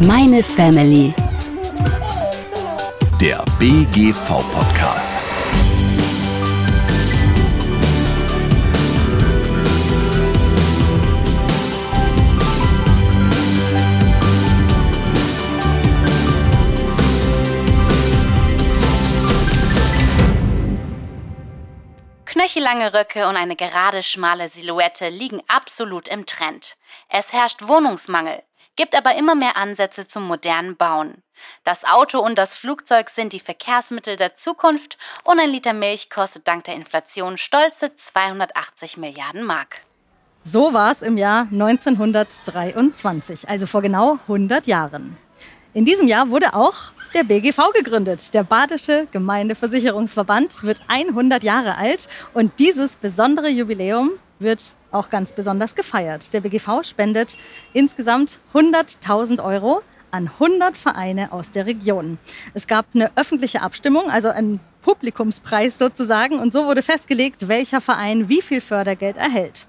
Meine Family. Der BGV-Podcast. Knöchellange Röcke und eine gerade schmale Silhouette liegen absolut im Trend. Es herrscht Wohnungsmangel, gibt aber immer mehr Ansätze zum modernen Bauen. Das Auto und das Flugzeug sind die Verkehrsmittel der Zukunft und ein Liter Milch kostet dank der Inflation stolze 280 Milliarden Mark. So war es im Jahr 1923, also vor genau 100 Jahren. In diesem Jahr wurde auch der BGV gegründet. Der Badische Gemeindeversicherungsverband wird 100 Jahre alt und dieses besondere Jubiläum wird auch ganz besonders gefeiert. Der BGV spendet insgesamt 100.000 Euro an 100 Vereine aus der Region. Es gab eine öffentliche Abstimmung, also einen Publikumspreis sozusagen, und so wurde festgelegt, welcher Verein wie viel Fördergeld erhält.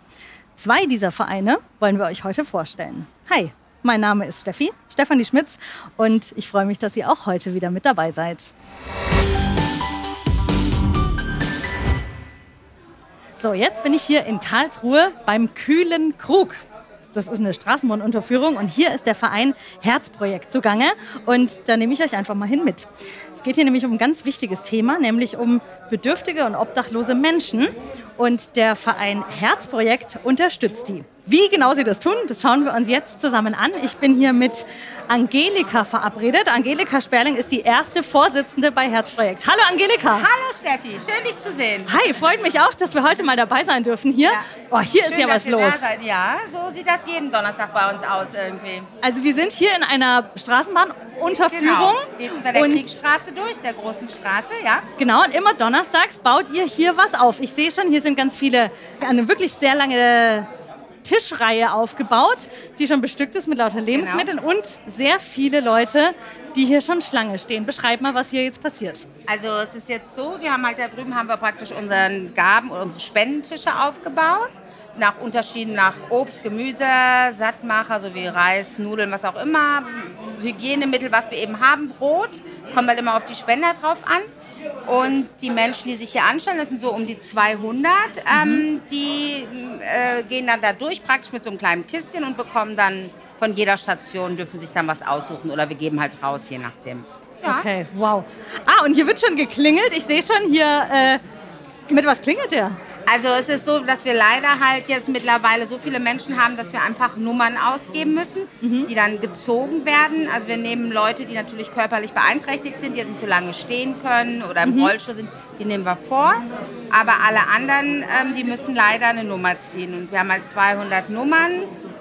Zwei dieser Vereine wollen wir euch heute vorstellen. Hi, mein Name ist Steffi, Stefanie Schmitz, und ich freue mich, dass ihr auch heute wieder mit dabei seid. So, jetzt bin ich hier in Karlsruhe beim Kühlen Krug. Das ist eine Straßenbahnunterführung und hier ist der Verein Herzprojekt zugange und da nehme ich euch einfach mal hin mit. Es geht hier nämlich um ein ganz wichtiges Thema, nämlich um bedürftige und obdachlose Menschen und der Verein Herzprojekt unterstützt die. Wie genau sie das tun, das schauen wir uns jetzt zusammen an. Ich bin hier mit Angelika verabredet. Angelika Sperling ist die erste Vorsitzende bei Herzprojekt. Hallo Angelika. Hallo Steffi, schön dich zu sehen. Hi, freut mich auch, dass wir heute mal dabei sein dürfen hier. Ja. Oh, hier schön, ist ja was los. Ja, so sieht das jeden Donnerstag bei uns aus irgendwie. Also wir sind hier in einer Straßenbahnunterführung. Genau, geht unter der Kriegsstraße durch, der großen Straße, ja. Genau, und immer donnerstags baut ihr hier was auf. Ich sehe schon, hier sind ganz viele, eine wirklich sehr lange Tischreihe aufgebaut, die schon bestückt ist mit lauter Lebensmitteln genau. und sehr viele Leute, die hier schon Schlange stehen. Beschreib mal, was hier jetzt passiert. Also es ist jetzt so, wir haben halt da drüben haben wir praktisch unseren Gaben oder unsere Spendentische aufgebaut nach Unterschieden nach Obst, Gemüse, Sattmacher sowie Reis, Nudeln, was auch immer, Hygienemittel, was wir eben haben, Brot, kommt halt immer auf die Spender drauf an. Und die Menschen, die sich hier anstellen, das sind so um die 200, ähm, die äh, gehen dann da durch, praktisch mit so einem kleinen Kistchen und bekommen dann von jeder Station, dürfen sich dann was aussuchen oder wir geben halt raus, je nachdem. Ja. Okay, wow. Ah, und hier wird schon geklingelt. Ich sehe schon hier, äh, mit was klingelt der? Also es ist so, dass wir leider halt jetzt mittlerweile so viele Menschen haben, dass wir einfach Nummern ausgeben müssen, mhm. die dann gezogen werden. Also wir nehmen Leute, die natürlich körperlich beeinträchtigt sind, die jetzt nicht so lange stehen können oder im mhm. Rollstuhl sind, die nehmen wir vor. Aber alle anderen, ähm, die müssen leider eine Nummer ziehen. Und wir haben halt 200 Nummern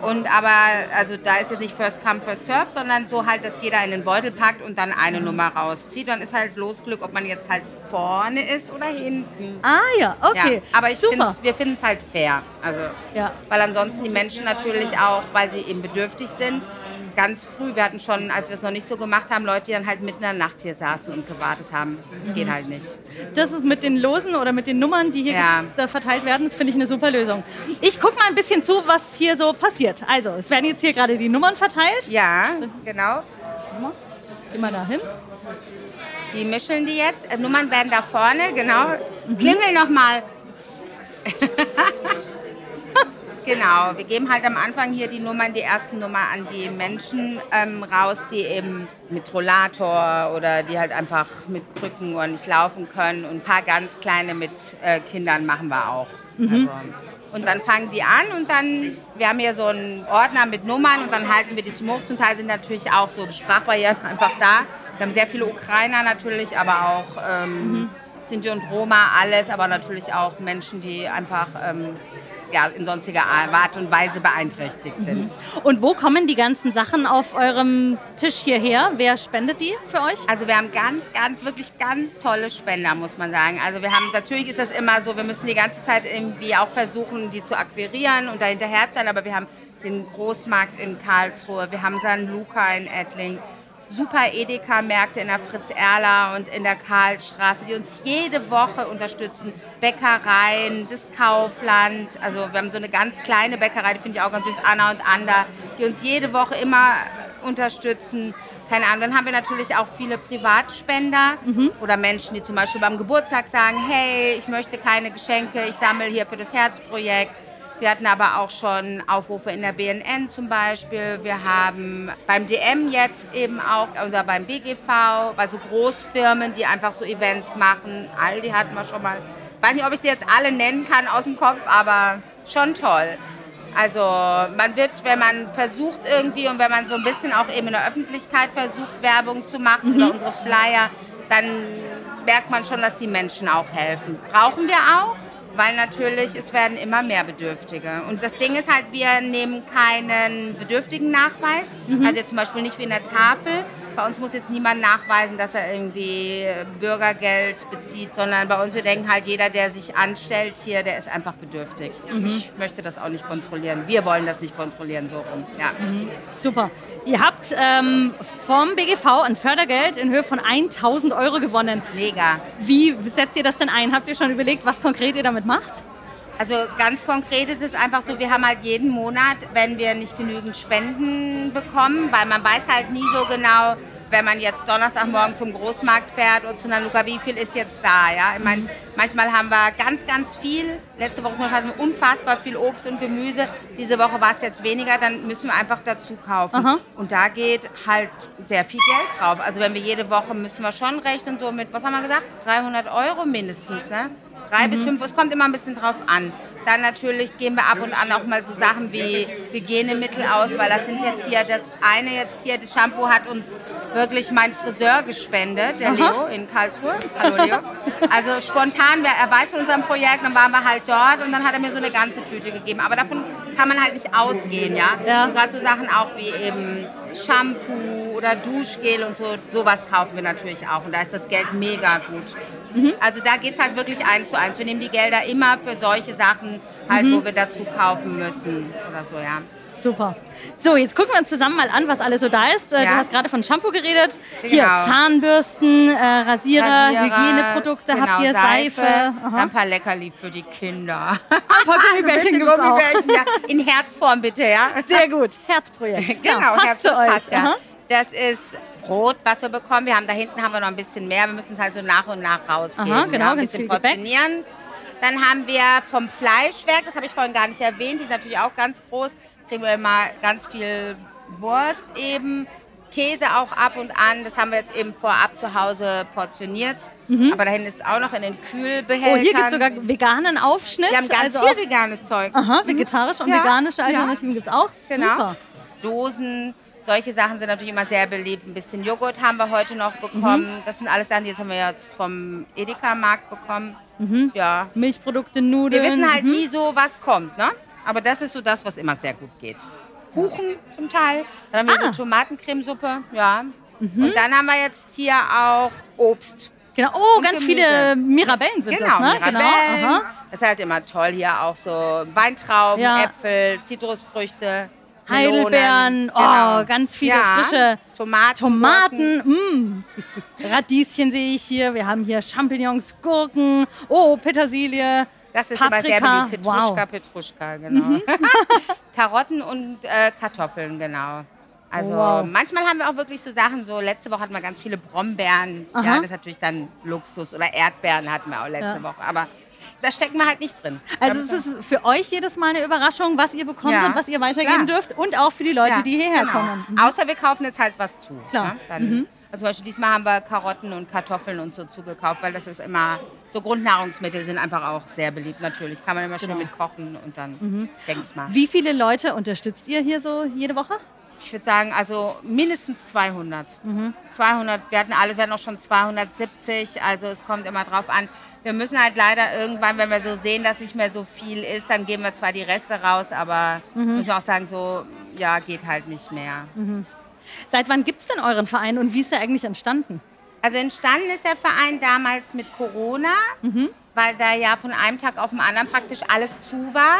und aber, also da ist jetzt nicht First Come, First Surf, sondern so halt, dass jeder in den Beutel packt und dann eine Nummer rauszieht. Dann ist halt Losglück, ob man jetzt halt vorne ist oder hinten. Ah ja, okay. Ja, aber ich find's, wir finden es halt fair. Also, ja. Weil ansonsten die Menschen natürlich auch, weil sie eben bedürftig sind, ganz früh, wir hatten schon, als wir es noch nicht so gemacht haben, Leute, die dann halt mitten in der Nacht hier saßen und gewartet haben. Das geht halt nicht. Das ist mit den Losen oder mit den Nummern, die hier ja. verteilt werden, finde ich eine super Lösung. Ich gucke mal ein bisschen zu, was hier so passiert. Also, es werden jetzt hier gerade die Nummern verteilt. Ja, genau. Geh mal da hin. Die mischen die jetzt. Äh, Nummern werden da vorne, genau. Mhm. Klingel nochmal. Genau, wir geben halt am Anfang hier die Nummern, die ersten Nummer an die Menschen ähm, raus, die eben mit Rollator oder die halt einfach mit Krücken oder nicht laufen können. Und ein paar ganz kleine mit äh, Kindern machen wir auch. Mhm. Also, und dann fangen die an und dann, wir haben hier so einen Ordner mit Nummern und dann halten wir die zum Hoch. Zum Teil sind natürlich auch so Sprachbarrieren einfach da. Wir haben sehr viele Ukrainer natürlich, aber auch ähm, mhm. Sinti und Roma, alles, aber natürlich auch Menschen, die einfach ähm, ja, in sonstiger Art und Weise beeinträchtigt sind. Mhm. Und wo kommen die ganzen Sachen auf eurem Tisch hierher? Wer spendet die für euch? Also wir haben ganz, ganz, wirklich ganz tolle Spender, muss man sagen. Also wir haben, natürlich ist das immer so, wir müssen die ganze Zeit irgendwie auch versuchen, die zu akquirieren und dahinterher sein, aber wir haben den Großmarkt in Karlsruhe, wir haben San Luca in Ettling, super Edeka-Märkte in der Fritz-Erler und in der Karlstraße, die uns jede Woche unterstützen. Bäckereien, das Kaufland, also wir haben so eine ganz kleine Bäckerei, die finde ich auch ganz süß, Anna und Anda, die uns jede Woche immer unterstützen. Keine Ahnung. Dann haben wir natürlich auch viele Privatspender oder Menschen, die zum Beispiel beim Geburtstag sagen, hey, ich möchte keine Geschenke, ich sammle hier für das Herzprojekt. Wir hatten aber auch schon Aufrufe in der BNN zum Beispiel. Wir haben beim DM jetzt eben auch oder beim BGV, bei so Großfirmen, die einfach so Events machen. Aldi hatten wir schon mal. Ich weiß nicht, ob ich sie jetzt alle nennen kann aus dem Kopf, aber schon toll. Also man wird, wenn man versucht irgendwie und wenn man so ein bisschen auch eben in der Öffentlichkeit versucht, Werbung zu machen oder unsere Flyer, dann merkt man schon, dass die Menschen auch helfen. Brauchen wir auch, weil natürlich es werden immer mehr Bedürftige. Und das Ding ist halt, wir nehmen keinen bedürftigen Nachweis, also zum Beispiel nicht wie in der Tafel. Bei uns muss jetzt niemand nachweisen, dass er irgendwie Bürgergeld bezieht, sondern bei uns, wir denken halt, jeder, der sich anstellt hier, der ist einfach bedürftig. Ich möchte das auch nicht kontrollieren. Wir wollen das nicht kontrollieren, so rum. Ja. Super. Ihr habt ähm, vom BGV ein Fördergeld in Höhe von 1000 Euro gewonnen. Mega. Wie setzt ihr das denn ein? Habt ihr schon überlegt, was konkret ihr damit macht? Also ganz konkret ist es einfach so, wir haben halt jeden Monat, wenn wir nicht genügend Spenden bekommen, weil man weiß halt nie so genau, wenn man jetzt Donnerstagmorgen zum Großmarkt fährt und zu einer Luca, wie viel ist jetzt da, ja? Ich meine, manchmal haben wir ganz, ganz viel. Letzte Woche zum Beispiel hatten wir unfassbar viel Obst und Gemüse. Diese Woche war es jetzt weniger, dann müssen wir einfach dazu kaufen. Aha. Und da geht halt sehr viel Geld drauf. Also wenn wir jede Woche müssen wir schon rechnen, so mit, was haben wir gesagt? 300 Euro mindestens, ne? Drei bis fünf, es kommt immer ein bisschen drauf an. Dann natürlich geben wir ab und an auch mal so Sachen wie Hygienemittel aus, weil das sind jetzt hier, das eine jetzt hier, das Shampoo hat uns wirklich mein Friseur gespendet, der Leo in Karlsruhe. Hallo Leo. Also spontan, er weiß von unserem Projekt, dann waren wir halt dort und dann hat er mir so eine ganze Tüte gegeben. Aber davon kann man halt nicht ausgehen, ja. Ja. Gerade so Sachen auch wie eben Shampoo oder Duschgel und so, sowas kaufen wir natürlich auch. Und da ist das Geld mega gut. Also da geht es halt wirklich eins zu eins. Wir nehmen die Gelder immer für solche Sachen, halt, wo wir dazu kaufen müssen oder so, ja. Super. So, jetzt gucken wir uns zusammen mal an, was alles so da ist. Äh, Du Ja. hast gerade von Shampoo geredet. Hier Genau. Zahnbürsten, äh, Rasierer, Rasierer, Hygieneprodukte genau, habt ihr, Seife. Dann Aha. ein paar Leckerli für die Kinder. Ein paar Gummibärchen auch. Gummibärchen, ja. In Herzform bitte, ja. Sehr gut. Herzprojekt. Genau, ja, passt Passt ja. Aha. Das ist Brot, was wir bekommen. Wir haben da hinten haben wir noch ein bisschen mehr. Wir müssen es halt so nach und nach rausgeben. Aha, genau, ja, ein bisschen Gebäck. portionieren. Dann haben wir vom Fleischwerk, das habe ich vorhin gar nicht erwähnt, die ist natürlich auch ganz groß. Kriegen wir immer ganz viel Wurst eben. Käse auch ab und an. Das haben wir jetzt eben vorab zu Hause portioniert. Aber da hinten ist auch noch in den Kühlbehältern. Mhm. Oh, hier gibt es sogar veganen Aufschnitt. Wir haben ganz also viel veganes Zeug. Aha, vegetarische und Ja, veganische ja. Alternativen gibt es auch. Genau. Super. Dosen, solche Sachen sind natürlich immer sehr beliebt. Ein bisschen Joghurt haben wir heute noch bekommen. Mhm. Das sind alles Sachen, die haben wir jetzt vom Edeka-Markt bekommen. Mhm. Ja. Milchprodukte, Nudeln. Wir wissen halt mhm. nie so, was kommt, ne? Aber das ist so das, was immer sehr gut geht. Kuchen zum Teil. Dann haben wir Ah. Mhm. so Tomatencremesuppe, ja. Und dann haben wir jetzt hier auch Obst. Genau. Oh, ganz Gemüse. viele Mirabellen sind Genau, das, ne? Mirabellen. Genau. Aha. Das ist halt immer toll hier auch so Weintrauben, Ja. Äpfel, Zitrusfrüchte. Heidelbeeren, oh, genau. ganz viele ja. frische Tomaten. Tomaten, mh. Radieschen sehe ich hier. Wir haben hier Champignons, Gurken, oh, Petersilie. Das ist Paprika. immer sehr beliebt. Petruschka, Wow. Mhm. Petruschka, genau. Karotten und äh, Kartoffeln, genau. Also Wow. manchmal haben wir auch wirklich so Sachen, so letzte Woche hatten wir ganz viele Brombeeren. Aha. Ja, das ist natürlich dann Luxus. Oder Erdbeeren hatten wir auch letzte Ja. Woche. Aber da stecken wir halt nicht drin. Also es ist für euch jedes Mal eine Überraschung, was ihr bekommt Ja, und was ihr weitergeben klar. dürft und auch für die Leute, Ja, die hierher genau. kommen. Mhm. Außer wir kaufen jetzt halt was zu. Klar. Ne? Dann, also zum Beispiel diesmal haben wir Karotten und Kartoffeln und so zugekauft, weil das ist immer, so Grundnahrungsmittel sind einfach auch sehr beliebt natürlich. Kann man immer schön mit kochen und dann, denke ich mal. Wie viele Leute unterstützt ihr hier so jede Woche? Ich würde sagen, also mindestens 200. Mhm. 200, wir hatten alle, wir hatten auch schon 270, also es kommt immer drauf an. Wir müssen halt leider irgendwann, wenn wir so sehen, dass nicht mehr so viel ist, dann geben wir zwar die Reste raus, aber Mhm. müssen wir auch sagen, so, ja, geht halt nicht mehr. Seit wann gibt es denn euren Verein und wie ist er eigentlich entstanden? Also entstanden ist der Verein damals mit Corona, weil da ja von einem Tag auf den anderen praktisch alles zu war.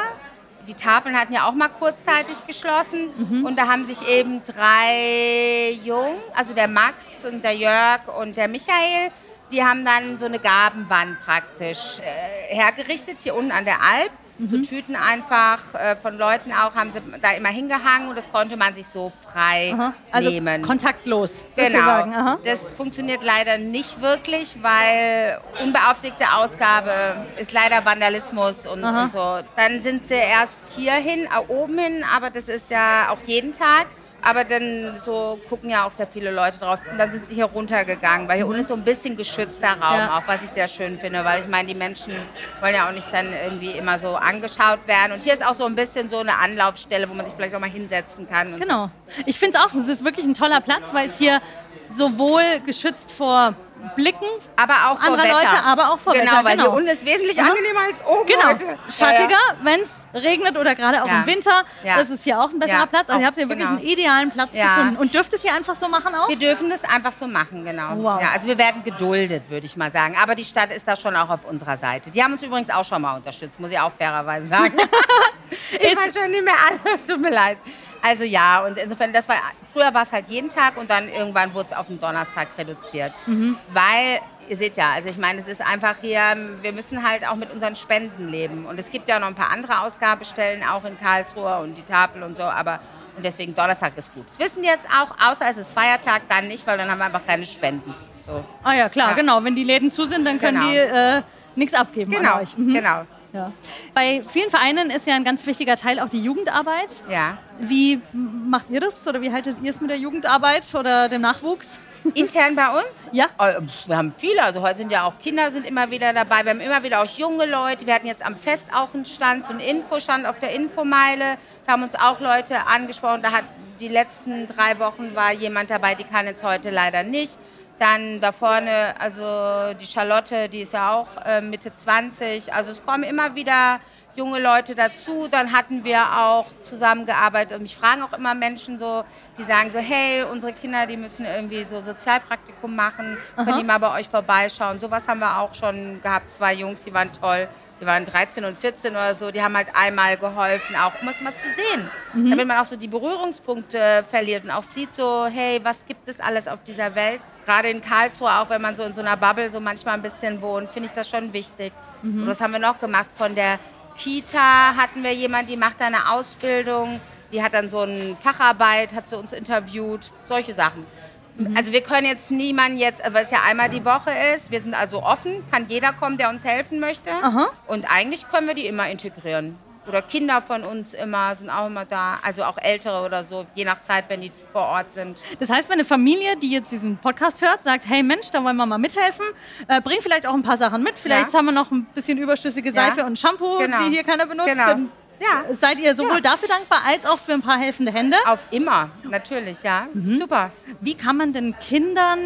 Die Tafeln hatten ja auch mal kurzzeitig geschlossen und da haben sich eben drei Jungen, also der Max und der Jörg und der Michael, die haben dann so eine Gabenwand praktisch äh, hergerichtet, hier unten an der Alp. So Tüten einfach äh, von Leuten auch, haben sie da immer hingehangen und das konnte man sich so frei Aha. Also nehmen. kontaktlos Genau. Das funktioniert leider nicht wirklich, weil unbeaufsichtigte Ausgabe ist leider Vandalismus und, und so. Dann sind sie erst hier hin, äh, oben hin, aber das ist ja auch jeden Tag. Aber dann so gucken ja auch sehr viele Leute drauf. Und dann sind sie hier runtergegangen, weil hier unten ist so ein bisschen geschützter Raum Ja. auch, was ich sehr schön finde, weil ich meine, die Menschen wollen ja auch nicht dann irgendwie immer so angeschaut werden. Und hier ist auch so ein bisschen so eine Anlaufstelle, wo man sich vielleicht auch mal hinsetzen kann. Genau. Ich finde es auch, es ist wirklich ein toller Platz, weil es hier sowohl geschützt vor Blicken Aber auch vor Wetter. Leute, aber auch vor genau, Wetter. weil genau. hier unten ist wesentlich Aha. angenehmer als oben Genau, heute. schattiger, wenn es regnet oder gerade auch Ja. im Winter. Ja. Das ist hier auch ein besserer Ja, Platz. Also ihr habt hier wirklich genau. einen idealen Platz Ja. gefunden. Und dürft es hier einfach so machen auch? Wir dürfen das einfach so machen, genau. Wow. Ja, also wir werden geduldet, würde ich mal sagen. Aber die Stadt ist da schon auch auf unserer Seite. Die haben uns übrigens auch schon mal unterstützt, muss ich auch fairerweise sagen. ich weiß schon nicht mehr alle, tut mir leid. Also ja, und insofern, das war, früher war es halt jeden Tag und dann irgendwann wurde es auf den Donnerstag reduziert. Mhm. Weil, ihr seht ja, also ich meine, es ist einfach hier, wir müssen halt auch mit unseren Spenden leben. Und es gibt ja noch ein paar andere Ausgabestellen, auch in Karlsruhe und die Tafel und so, aber und deswegen Donnerstag ist gut. Das wissen jetzt auch, außer es ist Feiertag, dann nicht, weil dann haben wir einfach keine Spenden. So. Ah ja, klar, Ja. genau. Wenn die Läden zu sind, dann können Genau. die äh, nichts abgeben Genau, an euch. Mhm. genau. Ja. Bei vielen Vereinen ist ja ein ganz wichtiger Teil auch die Jugendarbeit. Ja. Wie macht ihr das oder wie haltet ihr es mit der Jugendarbeit oder dem Nachwuchs? Intern bei uns? Ja. Äh, Wir haben viele, also heute sind ja auch Kinder sind immer wieder dabei. Wir haben immer wieder auch junge Leute. Wir hatten jetzt am Fest auch einen Stand, so einen Infostand auf der Infomeile. Da haben uns auch Leute angesprochen. Da hat die letzten drei Wochen war jemand dabei, die kann jetzt heute leider nicht. Dann da vorne, also die Charlotte, die ist ja auch äh, Mitte 20. Also es kommen immer wieder junge Leute dazu. Dann hatten wir auch zusammengearbeitet und mich fragen auch immer Menschen so, die sagen so, hey, unsere Kinder, die müssen irgendwie so Sozialpraktikum machen, können die mal bei euch vorbeischauen. Sowas haben wir auch schon gehabt. Zwei Jungs, die waren toll. Die waren 13 und 14 oder so, die haben halt einmal geholfen, auch um es mal zu sehen. Damit man auch so die Berührungspunkte verliert und auch sieht so, hey, was gibt es alles auf dieser Welt? Gerade in Karlsruhe, auch wenn man so in so einer Bubble so manchmal ein bisschen wohnt, finde ich das schon wichtig. Und was haben wir noch gemacht? Von der Kita hatten wir jemanden, die macht eine Ausbildung, die hat dann so eine Facharbeit, hat sie uns interviewt, solche Sachen. Also wir können jetzt niemanden jetzt, weil es ja einmal die Woche ist, wir sind also offen, kann jeder kommen, der uns helfen möchte. Aha. Und eigentlich können wir die immer integrieren. Oder Kinder von uns immer, sind auch immer da, also auch Ältere oder so, je nach Zeit, wenn die vor Ort sind. Das heißt, wenn eine Familie, die jetzt diesen Podcast hört, sagt, hey Mensch, da wollen wir mal mithelfen, äh, bring vielleicht auch ein paar Sachen mit. Vielleicht Ja. haben wir noch ein bisschen überschüssige Ja. Seife und Shampoo, Genau. die hier keiner benutzt. Genau. Ja. Seid ihr sowohl dafür dankbar als auch für ein paar helfende Hände? Auf immer, natürlich, ja. Super. Wie kann man denn Kindern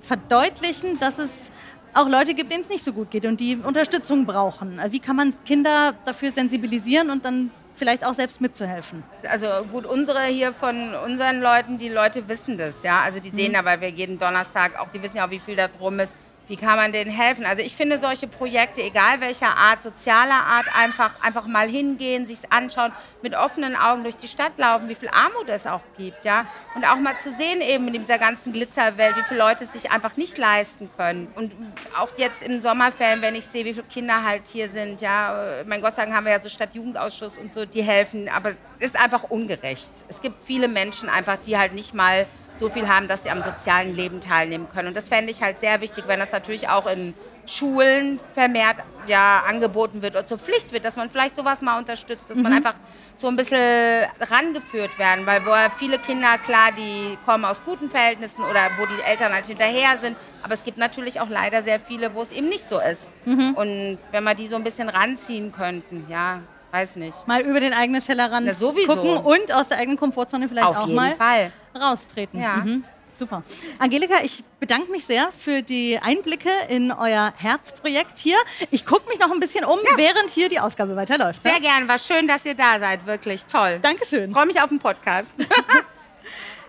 verdeutlichen, dass es auch Leute gibt, denen es nicht so gut geht und die Unterstützung brauchen? Wie kann man Kinder dafür sensibilisieren und dann vielleicht auch selbst mitzuhelfen? Also gut, unsere hier von unseren Leuten, die Leute wissen das, ja. Also die sehen ja, weil wir jeden Donnerstag auch, die wissen ja auch, wie viel da drum ist. Wie kann man denen helfen? Also ich finde solche Projekte, egal welcher Art, sozialer Art, einfach, einfach mal hingehen, sich's anschauen, mit offenen Augen durch die Stadt laufen, wie viel Armut es auch gibt, ja. Und auch mal zu sehen eben in dieser ganzen Glitzerwelt, wie viele Leute es sich einfach nicht leisten können. Und auch jetzt in Sommerferien, wenn ich sehe, wie viele Kinder halt hier sind, ja. Mein Gott Dank haben wir ja so Stadtjugendausschuss und so, die helfen. Aber es ist einfach ungerecht. Es gibt viele Menschen einfach, die halt nicht mal so viel haben, dass sie am sozialen Leben teilnehmen können. Und das fände ich halt sehr wichtig, wenn das natürlich auch in Schulen vermehrt ja, angeboten wird oder zur Pflicht wird, dass man vielleicht sowas mal unterstützt, dass man einfach so ein bisschen rangeführt werden, weil wo viele Kinder, klar, die kommen aus guten Verhältnissen oder wo die Eltern halt hinterher sind, aber es gibt natürlich auch leider sehr viele, wo es eben nicht so ist. Und wenn wir die so ein bisschen ranziehen könnten, ja, weiß nicht. Mal über den eigenen Tellerrand Na, sowieso. gucken und aus der eigenen Komfortzone vielleicht Auf auch jeden mal Fall. raustreten. Ja. Mhm. Super. Angelika, ich bedanke mich sehr für die Einblicke in euer Herzprojekt hier. Ich gucke mich noch ein bisschen um, während hier die Ausgabe weiterläuft. ne? Sehr gern, war schön, dass ihr da seid, wirklich toll. Dankeschön. Freue mich auf den Podcast.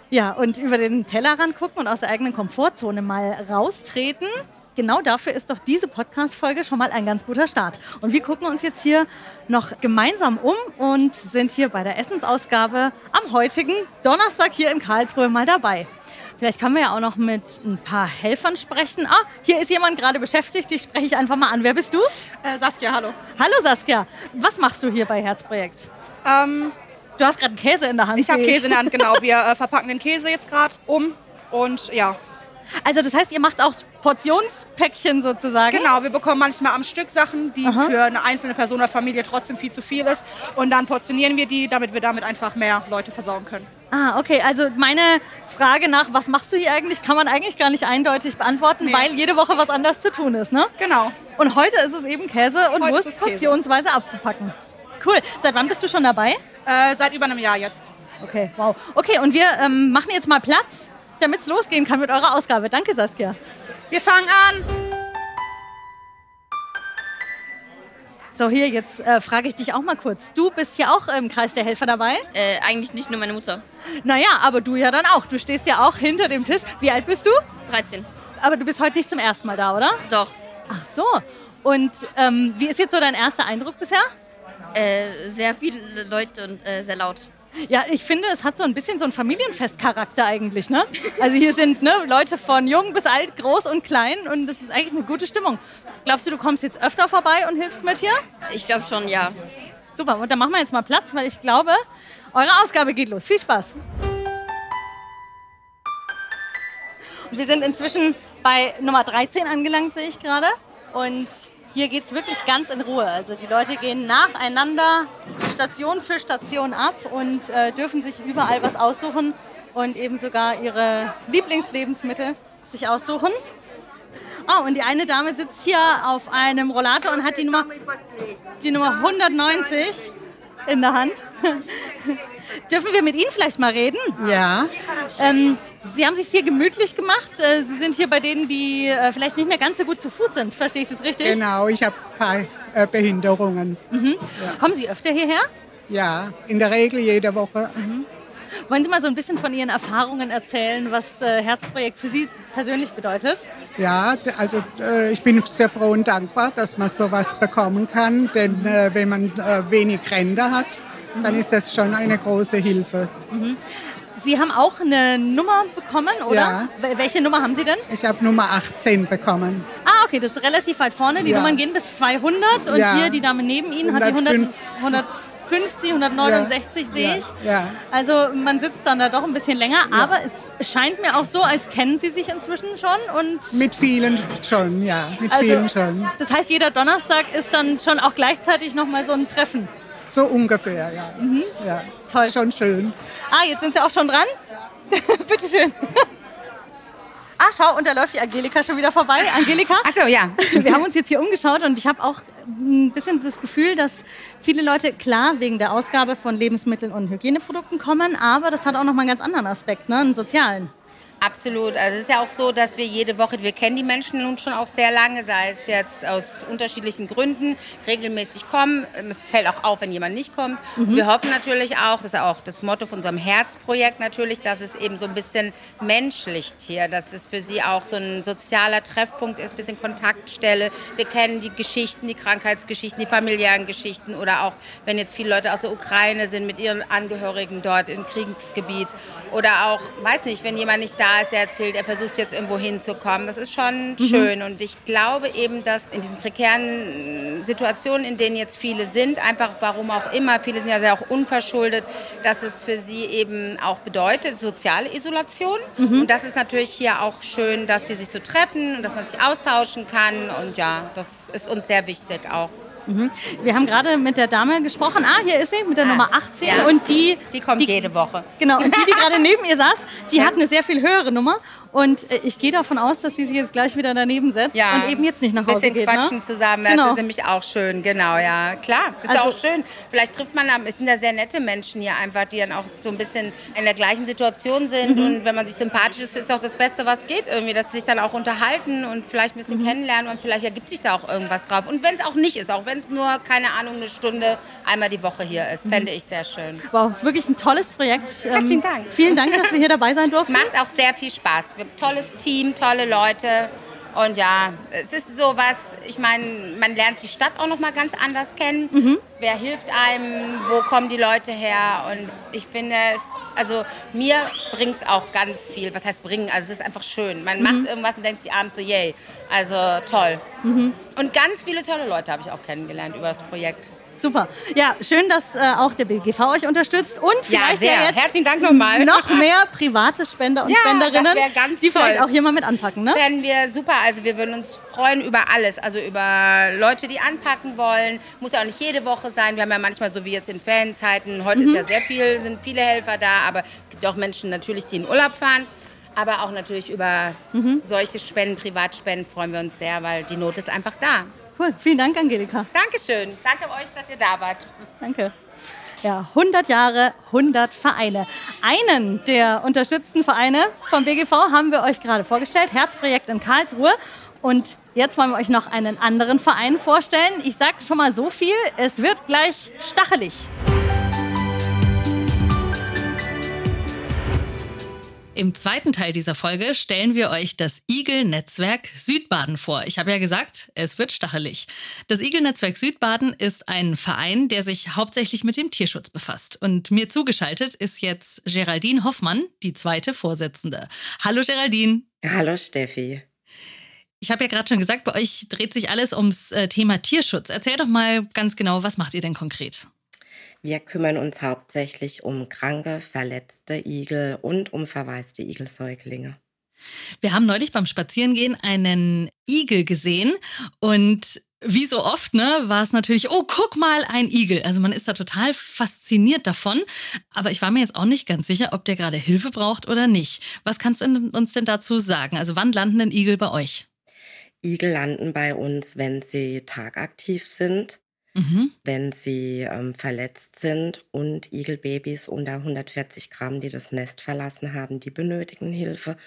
Ja, und über den Tellerrand gucken und aus der eigenen Komfortzone mal raustreten. Genau dafür ist doch diese Podcast-Folge schon mal ein ganz guter Start. Und wir gucken uns jetzt hier noch gemeinsam um und sind hier bei der Essensausgabe am heutigen Donnerstag hier in Karlsruhe mal dabei. Vielleicht können wir ja auch noch mit ein paar Helfern sprechen. Ah, hier ist jemand gerade beschäftigt. Die spreche ich einfach mal an. Wer bist du? Äh, Saskia, hallo. Hallo Saskia. Was machst du hier bei Herzprojekt? Ähm, Du hast gerade einen Käse in der Hand. ich habe Käse in der Hand, genau. Wir äh, verpacken den Käse jetzt gerade um. Und ja, Also das heißt, ihr macht auch Portionspäckchen sozusagen? genau, wir bekommen manchmal am Stück Sachen, die für eine einzelne Person oder Familie trotzdem viel zu viel ist. Und dann portionieren wir die, damit wir damit einfach mehr Leute versorgen können. Ah, okay. Also meine Frage nach, was machst du hier eigentlich, kann man eigentlich gar nicht eindeutig beantworten, Nee. weil jede Woche was anderes zu tun ist, ne? Genau. Und heute ist es eben Käse und Heute Wurst Käse. portionsweise abzupacken. Cool. Seit wann bist du schon dabei? Äh, seit über einem Jahr jetzt. Okay, wow. Okay, und wir ähm, machen jetzt mal Platz, damit es losgehen kann mit eurer Ausgabe. Danke, Saskia. Wir fangen an. So, hier, jetzt äh, frage ich dich auch mal kurz. Du bist hier auch im Kreis der Helfer dabei? Äh, eigentlich nicht nur meine Mutter. Naja, aber du ja dann auch. Du stehst ja auch hinter dem Tisch. Wie alt bist du? 13. Aber du bist heute nicht zum ersten Mal da, oder? Doch. Ach so. Und ähm, wie ist jetzt so dein erster Eindruck bisher? Äh, sehr viele Leute und äh, sehr laut. Ja, ich finde, es hat so ein bisschen so einen Familienfestcharakter eigentlich, ne? Also hier sind ne, Leute von jung bis alt, groß und klein und es ist eigentlich eine gute Stimmung. Glaubst du, du kommst jetzt öfter vorbei und hilfst mit hier? Ich glaube schon, ja. Super, und dann machen wir jetzt mal Platz, weil ich glaube, eure Ausgabe geht los. Viel Spaß. Und wir sind inzwischen bei Nummer 13 angelangt, sehe ich gerade. Und hier geht es wirklich ganz in Ruhe. Also die Leute gehen nacheinander Station für Station ab und äh, dürfen sich überall was aussuchen und eben sogar ihre Lieblingslebensmittel sich aussuchen. Oh, und die eine Dame sitzt hier auf einem Rollator und hat die Nummer, die Nummer 190 in der Hand. Dürfen wir mit Ihnen vielleicht mal reden? Ja, Ähm, Sie haben sich hier gemütlich gemacht. Äh, Sie sind hier bei denen, die äh, vielleicht nicht mehr ganz so gut zu Fuß sind. Verstehe ich das richtig? genau. Ich habe ein paar äh, Behinderungen. Kommen Sie öfter hierher? Ja, in der Regel jede Woche. Wollen Sie mal so ein bisschen von Ihren Erfahrungen erzählen, was äh, Herzprojekt für Sie persönlich bedeutet? Ja, also äh, ich bin sehr froh und dankbar, dass man sowas bekommen kann. Denn äh, wenn man wenig Ränder hat, dann ist das schon eine große Hilfe. Sie haben auch eine Nummer bekommen, oder? Ja. Wel- Welche Nummer haben Sie denn? Ich habe Nummer 18 bekommen. Ah, okay, das ist relativ weit vorne. Die Ja. Nummern gehen bis 200 und Ja. hier die Dame neben Ihnen hat die 100, 105. 150, 169 sehe ich. Also man sitzt dann da doch ein bisschen länger, aber es scheint mir auch so, als kennen Sie sich inzwischen schon und Mit vielen schon, ja, mit also, vielen schon. das heißt, jeder Donnerstag ist dann schon auch gleichzeitig nochmal so ein Treffen. So ungefähr, ja. ja. Mhm. Toll. Ist schon schön. Ah, jetzt sind Sie auch schon dran? Bitteschön. Ah, schau, und da läuft die Angelika schon wieder vorbei. Angelika? Achso, ja. Wir haben uns jetzt hier umgeschaut und ich habe auch ein bisschen das Gefühl, dass viele Leute klar wegen der Ausgabe von Lebensmitteln und Hygieneprodukten kommen, aber das hat auch noch mal einen ganz anderen Aspekt, ne, einen sozialen. Absolut. Also es ist ja auch so, dass wir jede Woche, wir kennen die Menschen nun schon auch sehr lange, sei es jetzt aus unterschiedlichen Gründen, regelmäßig kommen. Es fällt auch auf, wenn jemand nicht kommt. Und wir hoffen natürlich auch, das ist auch das Motto von unserem Herzprojekt natürlich, dass es eben so ein bisschen menschlicht hier, dass es für sie auch so ein sozialer Treffpunkt ist, ein bisschen Kontaktstelle. Wir kennen die Geschichten, die Krankheitsgeschichten, die familiären Geschichten oder auch, wenn jetzt viele Leute aus der Ukraine sind mit ihren Angehörigen dort im Kriegsgebiet oder auch, weiß nicht, wenn jemand nicht da ist, der erzählt, er versucht jetzt irgendwo hinzukommen. Das ist schon schön und ich glaube eben, dass in diesen prekären Situationen, in denen jetzt viele sind, einfach warum auch immer, viele sind ja sehr auch unverschuldet, dass es für sie eben auch bedeutet, soziale Isolation. Und das ist natürlich hier auch schön, dass sie sich so treffen und dass man sich austauschen kann und ja, das ist uns sehr wichtig auch. Wir haben gerade mit der Dame gesprochen. Ah, hier ist sie mit der Nummer 18 ja. und die Die kommt jede Woche. Genau, und die, die gerade neben ihr saß, die hat eine sehr viel höhere Nummer. Und äh, ich gehe davon aus, dass die sich jetzt gleich wieder daneben setzt und eben jetzt nicht nach Hause bisschen geht. quatschen ne? zusammen, das Genau. ist nämlich auch schön, genau, ja, klar. Ist Also- auch schön. Vielleicht trifft man, am- es sind ja sehr nette Menschen hier einfach, die dann auch so ein bisschen in der gleichen Situation sind Mhm. und wenn man sich sympathisch ist, ist auch das Beste, was geht irgendwie, dass sie sich dann auch unterhalten und vielleicht ein Mhm. bisschen kennenlernen und vielleicht ergibt sich da auch irgendwas drauf. Und wenn es auch nicht ist, auch wenn es nur, keine Ahnung, eine Stunde einmal die Woche hier Mhm. ist, fände ich sehr schön. Wow, ist wirklich ein tolles Projekt. Ähm, Herzlichen Dank. Vielen Dank, dass wir hier dabei sein Es durften. macht auch sehr viel Spaß. Wir tolles Team, tolle Leute Und ja, es ist so was, ich meine, man lernt die Stadt auch noch mal ganz anders kennen. Mhm. Wer hilft einem, wo kommen die Leute her? Und ich finde es, also mir bringt es auch ganz viel. Was heißt bringen? Also es ist einfach schön. Man Mhm. macht irgendwas und denkt sich abends so, yay. Also toll. Mhm. Und ganz viele tolle Leute habe ich auch kennengelernt über das Projekt. Super. Ja, schön, dass äh, auch der BGV euch unterstützt und Ja, vielleicht sehr. ja jetzt Herzlichen Dank nochmal. noch mehr private Spender und Ja, Spenderinnen, ganz die vielleicht toll. auch hier mal mit anpacken, ne? Werden wir super. Also wir würden uns freuen über alles. Also über Leute, die anpacken wollen. Muss ja auch nicht jede Woche sein. Wir haben ja manchmal so wie jetzt in Ferienzeiten. Heute Mhm. ist ja sehr viel, sind viele Helfer da. Aber es gibt auch Menschen natürlich, die in Urlaub fahren. Aber auch natürlich über Mhm. solche Spenden, Privatspenden freuen wir uns sehr, weil die Not ist einfach da. Cool. Vielen Dank, Angelika. Dankeschön. Danke euch, dass ihr da wart. Danke. Ja, 100 Jahre, 100 Vereine. Einen der unterstützten Vereine vom BGV haben wir euch gerade vorgestellt, Herzprojekt in Karlsruhe. Und jetzt wollen wir euch noch einen anderen Verein vorstellen. Ich sage schon mal so viel, es wird gleich stachelig. Im zweiten Teil dieser Folge stellen wir euch das Igel-Netzwerk Südbaden vor. Ich habe ja gesagt, es wird stachelig. Das Igel-Netzwerk Südbaden ist ein Verein, der sich hauptsächlich mit dem Tierschutz befasst. Und mir zugeschaltet ist jetzt Geraldine Hoffmann, die zweite Vorsitzende. Hallo Geraldine. Hallo Steffi. Ich habe ja gerade schon gesagt, bei euch dreht sich alles ums äh, Thema Tierschutz. Erzähl doch mal ganz genau, was macht ihr denn konkret? Wir kümmern uns hauptsächlich um kranke, verletzte Igel und um verwaiste Igelsäuglinge. Wir haben neulich beim Spazierengehen einen Igel gesehen und wie so oft, ne, war es natürlich, oh, guck mal, ein Igel. Also man ist da total fasziniert davon. Aber ich war mir jetzt auch nicht ganz sicher, ob der gerade Hilfe braucht oder nicht. Was kannst du uns denn dazu sagen? Also wann landen denn Igel bei euch? Igel landen bei uns, wenn sie tagaktiv sind, Mhm. wenn sie ähm, verletzt sind und Igelbabys unter 140 Gramm, die das Nest verlassen haben, die benötigen Hilfe.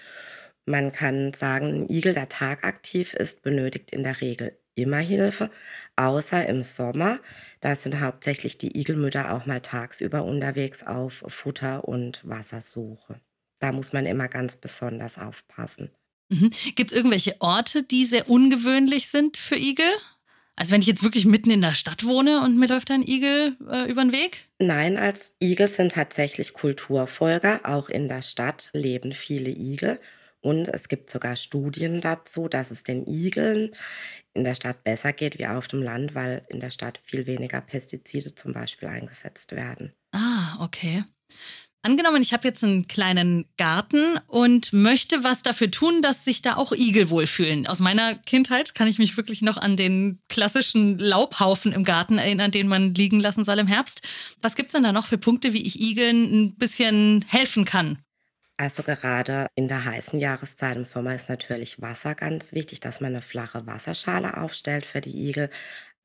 Man kann sagen, ein Igel, der tagaktiv ist, benötigt in der Regel immer Hilfe, außer im Sommer. Da sind hauptsächlich die Igelmütter auch mal tagsüber unterwegs auf Futter- und Wassersuche. Da muss man immer ganz besonders aufpassen. Mhm. Gibt es irgendwelche Orte, die sehr ungewöhnlich sind für Igel? Also wenn ich jetzt wirklich mitten in der Stadt wohne und mir läuft ein Igel äh, über den Weg? Nein, als Igel sind tatsächlich Kulturfolger. Auch in der Stadt leben viele Igel. Und es gibt sogar Studien dazu, dass es den Igeln in der Stadt besser geht wie auf dem Land, weil in der Stadt viel weniger Pestizide zum Beispiel eingesetzt werden. Ah, okay. Angenommen, ich habe jetzt einen kleinen Garten und möchte was dafür tun, dass sich da auch Igel wohlfühlen. Aus meiner Kindheit kann ich mich wirklich noch an den klassischen Laubhaufen im Garten erinnern, den man liegen lassen soll im Herbst. Was gibt es denn da noch für Punkte, wie ich Igeln ein bisschen helfen kann? Also gerade in der heißen Jahreszeit im Sommer ist natürlich Wasser ganz wichtig, dass man eine flache Wasserschale aufstellt für die Igel.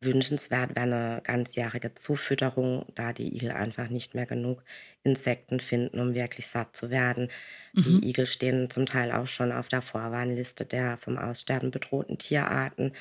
Wünschenswert wäre eine ganzjährige Zufütterung, da die Igel einfach nicht mehr genug Insekten finden, um wirklich satt zu werden. Mhm. Die Igel stehen zum Teil auch schon auf der Vorwarnliste der vom Aussterben bedrohten Tierarten.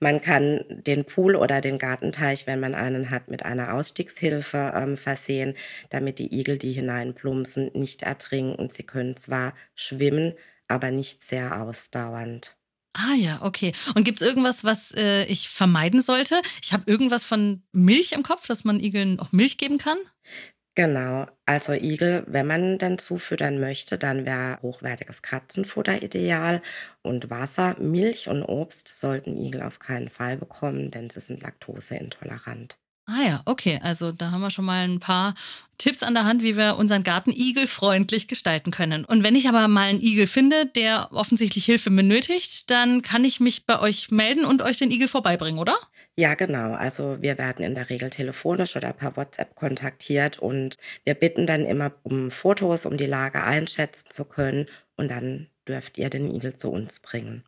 Man kann den Pool oder den Gartenteich, wenn man einen hat, mit einer Ausstiegshilfe ähm, versehen, damit die Igel, die hineinplumpsen, nicht ertrinken. Sie können zwar schwimmen, aber nicht sehr ausdauernd. Ah ja, okay. Und gibt es irgendwas, was äh, ich vermeiden sollte? Ich habe irgendwas von Milch im Kopf, dass man Igeln auch Milch geben kann? Genau, also Igel, wenn man denn zufüttern möchte, dann wäre hochwertiges Katzenfutter ideal und Wasser, Milch und Obst sollten Igel auf keinen Fall bekommen, denn sie sind laktoseintolerant. Ah ja, okay. Also da haben wir schon mal ein paar Tipps an der Hand, wie wir unseren Garten igelfreundlich gestalten können. Und wenn ich aber mal einen Igel finde, der offensichtlich Hilfe benötigt, dann kann ich mich bei euch melden und euch den Igel vorbeibringen, oder? Ja, genau. Also wir werden in der Regel telefonisch oder per WhatsApp kontaktiert und wir bitten dann immer um Fotos, um die Lage einschätzen zu können und dann dürft ihr den Igel zu uns bringen.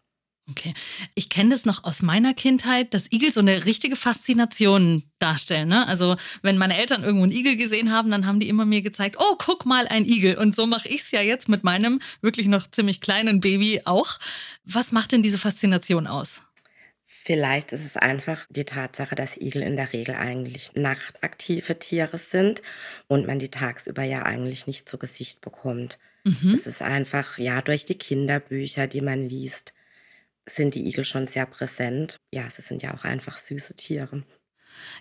Okay. Ich kenne das noch aus meiner Kindheit, dass Igel so eine richtige Faszination darstellen. Ne? Also, wenn meine Eltern irgendwo einen Igel gesehen haben, dann haben die immer mir gezeigt, oh, guck mal, ein Igel. Und so mache ich es ja jetzt mit meinem wirklich noch ziemlich kleinen Baby auch. Was macht denn diese Faszination aus? Vielleicht ist es einfach die Tatsache, dass Igel in der Regel eigentlich nachtaktive Tiere sind und man die tagsüber ja eigentlich nicht zu Gesicht bekommt. Mhm. Es ist einfach, ja, durch die Kinderbücher, die man liest, sind die Igel schon sehr präsent. Ja, sie sind ja auch einfach süße Tiere.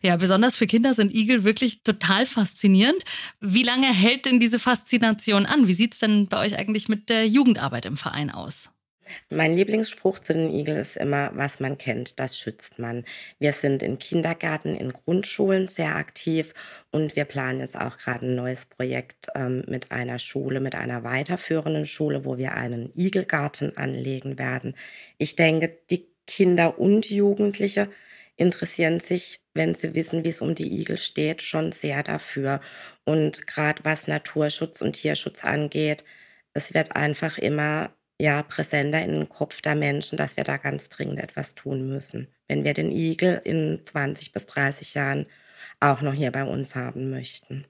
Ja, besonders für Kinder sind Igel wirklich total faszinierend. Wie lange hält denn diese Faszination an? Wie sieht es denn bei euch eigentlich mit der Jugendarbeit im Verein aus? Mein Lieblingsspruch zu den Igeln ist immer, was man kennt, das schützt man. Wir sind in Kindergärten, in Grundschulen sehr aktiv und wir planen jetzt auch gerade ein neues Projekt ähm, mit einer Schule, mit einer weiterführenden Schule, wo wir einen Igelgarten anlegen werden. Ich denke, die Kinder und Jugendliche interessieren sich, wenn sie wissen, wie es um die Igel steht, schon sehr dafür. Und gerade was Naturschutz und Tierschutz angeht, es wird einfach immer ja, präsenter in den Kopf der Menschen, dass wir da ganz dringend etwas tun müssen, wenn wir den Igel in 20 bis 30 Jahren auch noch hier bei uns haben möchten.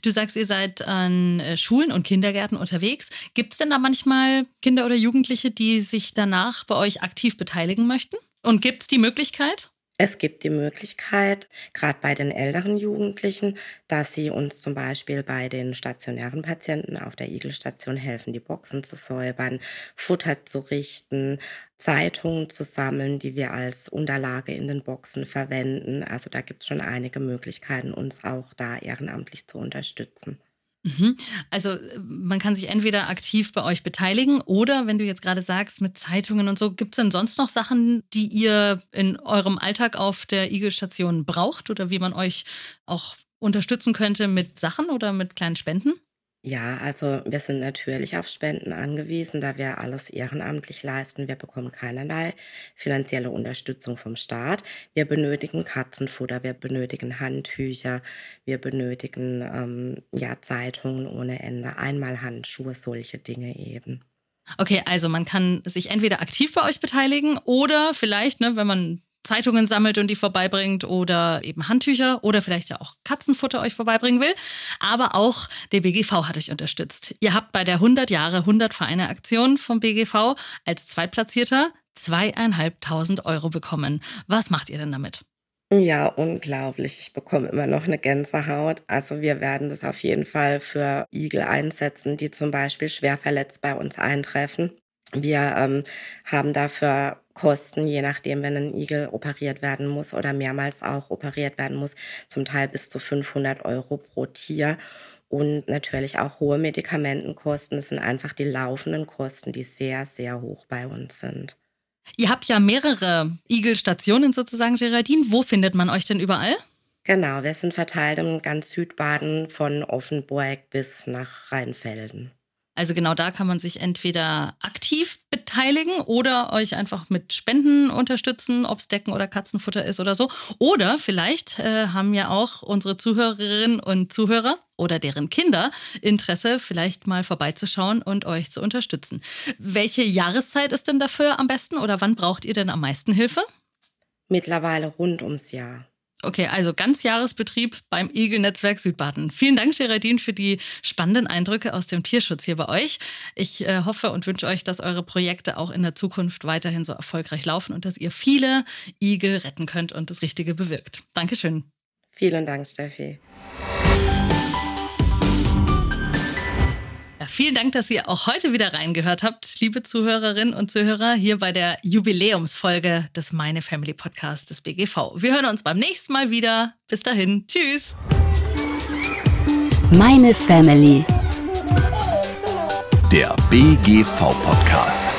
Du sagst, ihr seid an äh, Schulen und Kindergärten unterwegs. Gibt es denn da manchmal Kinder oder Jugendliche, die sich danach bei euch aktiv beteiligen möchten? Und gibt es die Möglichkeit? Es gibt die Möglichkeit, gerade bei den älteren Jugendlichen, dass sie uns zum Beispiel bei den stationären Patienten auf der Igelstation helfen, die Boxen zu säubern, Futter zu richten, Zeitungen zu sammeln, die wir als Unterlage in den Boxen verwenden. Also da gibt es schon einige Möglichkeiten, uns auch da ehrenamtlich zu unterstützen. Mhm. Also äh, man kann sich entweder aktiv bei euch beteiligen oder wenn du jetzt gerade sagst mit Zeitungen und so, gibt es denn sonst noch Sachen, die ihr in eurem Alltag auf der Igelstation braucht oder wie man euch auch unterstützen könnte mit Sachen oder mit kleinen Spenden? Ja, also wir sind natürlich auf Spenden angewiesen, da wir alles ehrenamtlich leisten. Wir bekommen keinerlei finanzielle Unterstützung vom Staat. Wir benötigen Katzenfutter, wir benötigen Handtücher, wir benötigen ähm, ja, Zeitungen ohne Ende, einmal Handschuhe, solche Dinge eben. Okay, also man kann sich entweder aktiv bei euch beteiligen oder vielleicht, ne, wenn man Zeitungen sammelt und die vorbeibringt oder eben Handtücher oder vielleicht ja auch Katzenfutter euch vorbeibringen will. Aber auch der BGV hat euch unterstützt. Ihr habt bei der 100 Jahre 100 Vereine Aktion vom BGV als Zweitplatzierter zweieinhalbtausend Euro bekommen. Was macht ihr denn damit? Ja, unglaublich. Ich bekomme immer noch eine Gänsehaut. Also wir werden das auf jeden Fall für Igel einsetzen, die zum Beispiel schwer verletzt bei uns eintreffen. Wir ähm, haben dafür Kosten, je nachdem, wenn ein Igel operiert werden muss oder mehrmals auch operiert werden muss, zum Teil bis zu 500 Euro pro Tier. Und natürlich auch hohe Medikamentenkosten. Das sind einfach die laufenden Kosten, die sehr, sehr hoch bei uns sind. Ihr habt ja mehrere Igelstationen sozusagen, Geraldine. Wo findet man euch denn überall? Genau, wir sind verteilt im ganz Südbaden von Offenburg bis nach Rheinfelden. Also genau da kann man sich entweder aktiv beteiligen oder euch einfach mit Spenden unterstützen, ob es Decken oder Katzenfutter ist oder so. Oder vielleicht äh, haben ja auch unsere Zuhörerinnen und Zuhörer oder deren Kinder Interesse, vielleicht mal vorbeizuschauen und euch zu unterstützen. Welche Jahreszeit ist denn dafür am besten oder wann braucht ihr denn am meisten Hilfe? Mittlerweile rund ums Jahr. Okay, also Ganzjahresbetrieb beim Igel-Netzwerk Südbaden. Vielen Dank, Geraldine, für die spannenden Eindrücke aus dem Tierschutz hier bei euch. Ich äh, hoffe und wünsche euch, dass eure Projekte auch in der Zukunft weiterhin so erfolgreich laufen und dass ihr viele Igel retten könnt und das Richtige bewirkt. Dankeschön. Vielen Dank, Steffi. Vielen Dank, dass ihr auch heute wieder reingehört habt, liebe Zuhörerinnen und Zuhörer, hier bei der Jubiläumsfolge des Meine Family Podcast des BGV. Wir hören uns beim nächsten Mal wieder. Bis dahin. Tschüss. Meine Family. Der BGV Podcast.